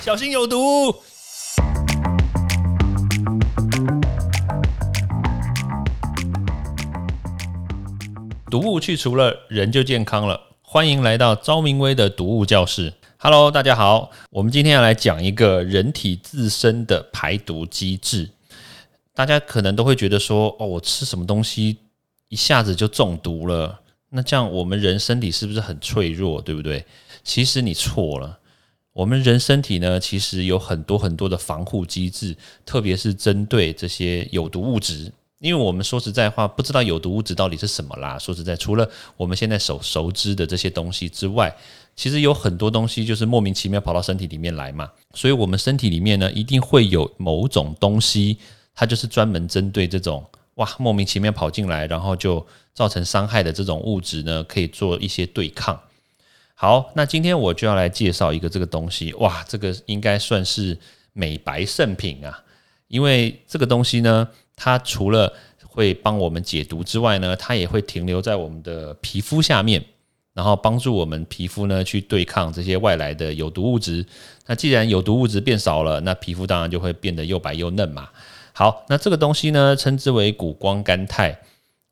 小心有毒。毒物去除了，人就健康了。欢迎来到昭明威的毒物教室。Hello，大家好，我们今天要来讲一个人体自身的排毒机制。大家可能都会觉得说，哦，我吃什么东西一下子就中毒了？那这样我们人身体是不是很脆弱，对不对？其实你错了。我们人身体呢，其实有很多很多的防护机制，特别是针对这些有毒物质。因为我们说实在话，不知道有毒物质到底是什么啦。说实在，除了我们现在熟熟知的这些东西之外，其实有很多东西就是莫名其妙跑到身体里面来嘛。所以，我们身体里面呢，一定会有某种东西，它就是专门针对这种哇莫名其妙跑进来，然后就造成伤害的这种物质呢，可以做一些对抗。好，那今天我就要来介绍一个这个东西，哇，这个应该算是美白圣品啊，因为这个东西呢。它除了会帮我们解毒之外呢，它也会停留在我们的皮肤下面，然后帮助我们皮肤呢去对抗这些外来的有毒物质。那既然有毒物质变少了，那皮肤当然就会变得又白又嫩嘛。好，那这个东西呢，称之为谷胱甘肽。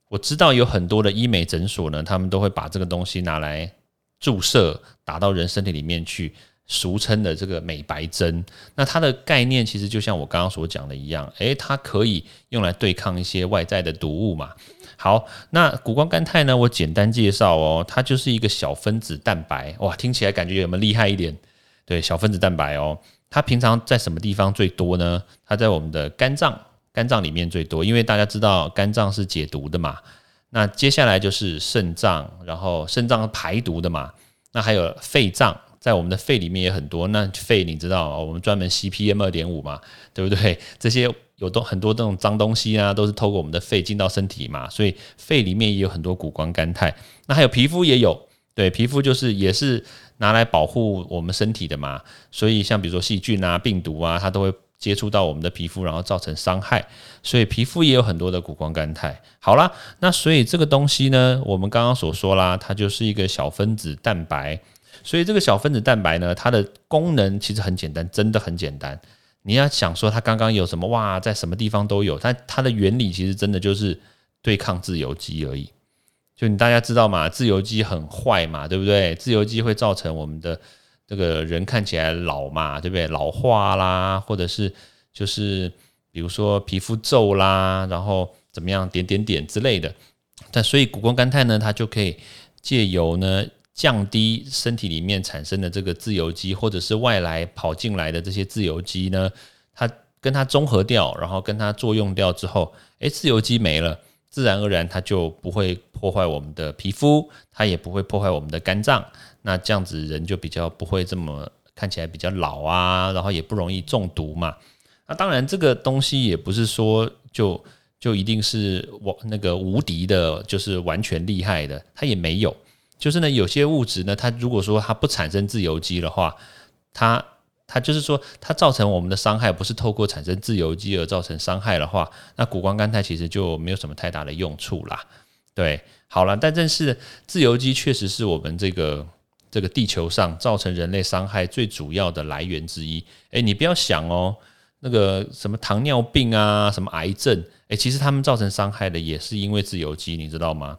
我知道有很多的医美诊所呢，他们都会把这个东西拿来注射，打到人身体里面去。俗称的这个美白针，那它的概念其实就像我刚刚所讲的一样，诶，它可以用来对抗一些外在的毒物嘛。好，那谷胱甘肽呢，我简单介绍哦，它就是一个小分子蛋白，哇，听起来感觉有没有厉害一点？对，小分子蛋白哦，它平常在什么地方最多呢？它在我们的肝脏，肝脏里面最多，因为大家知道肝脏是解毒的嘛。那接下来就是肾脏，然后肾脏排毒的嘛。那还有肺脏。在我们的肺里面也很多，那肺你知道，我们专门吸 PM 二点五嘛，对不对？这些有都很多这种脏东西啊，都是透过我们的肺进到身体嘛，所以肺里面也有很多谷胱甘肽。那还有皮肤也有，对，皮肤就是也是拿来保护我们身体的嘛，所以像比如说细菌啊、病毒啊，它都会接触到我们的皮肤，然后造成伤害，所以皮肤也有很多的谷胱甘肽。好啦，那所以这个东西呢，我们刚刚所说啦，它就是一个小分子蛋白。所以这个小分子蛋白呢，它的功能其实很简单，真的很简单。你要想说它刚刚有什么哇，在什么地方都有，但它的原理其实真的就是对抗自由基而已。就你大家知道嘛，自由基很坏嘛，对不对？自由基会造成我们的这个人看起来老嘛，对不对？老化啦，或者是就是比如说皮肤皱啦，然后怎么样点点点之类的。但所以谷胱甘肽呢，它就可以借由呢。降低身体里面产生的这个自由基，或者是外来跑进来的这些自由基呢，它跟它中和掉，然后跟它作用掉之后，诶，自由基没了，自然而然它就不会破坏我们的皮肤，它也不会破坏我们的肝脏，那这样子人就比较不会这么看起来比较老啊，然后也不容易中毒嘛。那当然这个东西也不是说就就一定是我那个无敌的，就是完全厉害的，它也没有。就是呢，有些物质呢，它如果说它不产生自由基的话，它它就是说它造成我们的伤害不是透过产生自由基而造成伤害的话，那谷胱甘肽其实就没有什么太大的用处啦。对，好了，但正是自由基确实是我们这个这个地球上造成人类伤害最主要的来源之一。诶，你不要想哦，那个什么糖尿病啊，什么癌症，诶，其实他们造成伤害的也是因为自由基，你知道吗？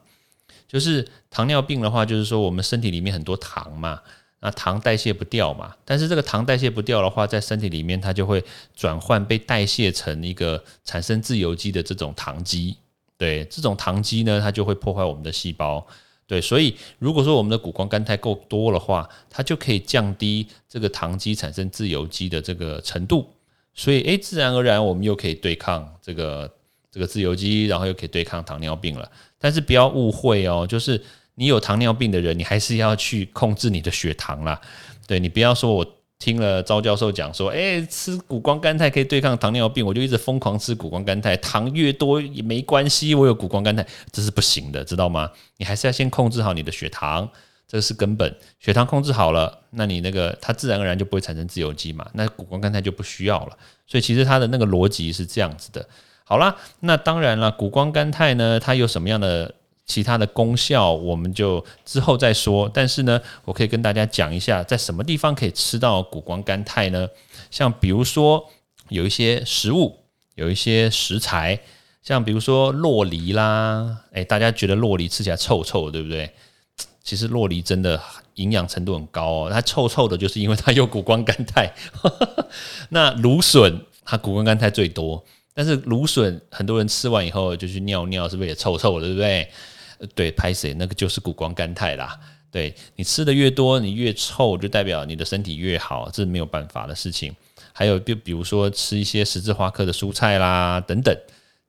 就是糖尿病的话，就是说我们身体里面很多糖嘛，那糖代谢不掉嘛，但是这个糖代谢不掉的话，在身体里面它就会转换被代谢成一个产生自由基的这种糖基，对，这种糖基呢，它就会破坏我们的细胞，对，所以如果说我们的谷胱甘肽够多的话，它就可以降低这个糖基产生自由基的这个程度，所以诶，自然而然我们又可以对抗这个。这个自由基，然后又可以对抗糖尿病了。但是不要误会哦，就是你有糖尿病的人，你还是要去控制你的血糖啦。对你不要说我听了赵教授讲说，哎，吃谷胱甘肽可以对抗糖尿病，我就一直疯狂吃谷胱甘肽，糖越多也没关系，我有谷胱甘肽，这是不行的，知道吗？你还是要先控制好你的血糖，这是根本。血糖控制好了，那你那个它自然而然就不会产生自由基嘛，那谷胱甘肽就不需要了。所以其实它的那个逻辑是这样子的。好啦，那当然了，谷胱甘肽呢，它有什么样的其他的功效我们就之后再说。但是呢，我可以跟大家讲一下，在什么地方可以吃到谷胱甘肽呢？像比如说有一些食物，有一些食材，像比如说洛梨啦，诶，大家觉得洛梨吃起来臭臭，对不对？其实洛梨真的营养程度很高哦，它臭臭的，就是因为它有谷胱甘肽。那芦笋它谷胱甘肽最多，但是芦笋很多人吃完以后就去尿尿，是不是也臭臭的，对不对？对，拍谁那个就是谷胱甘肽啦。对你吃的越多，你越臭，就代表你的身体越好，这是没有办法的事情。还有就比如说吃一些十字花科的蔬菜啦，等等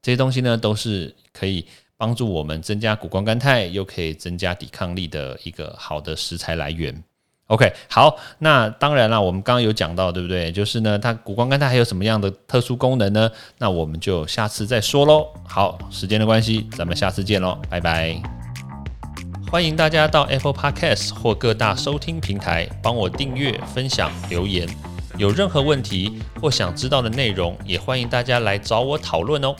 这些东西呢，都是可以。帮助我们增加谷胱甘肽，又可以增加抵抗力的一个好的食材来源。OK，好，那当然了，我们刚刚有讲到，对不对？就是呢，它谷胱甘肽还有什么样的特殊功能呢？那我们就下次再说喽。好，时间的关系，咱们下次见喽，拜拜。欢迎大家到 Apple Podcast 或各大收听平台帮我订阅、分享、留言。有任何问题或想知道的内容，也欢迎大家来找我讨论哦。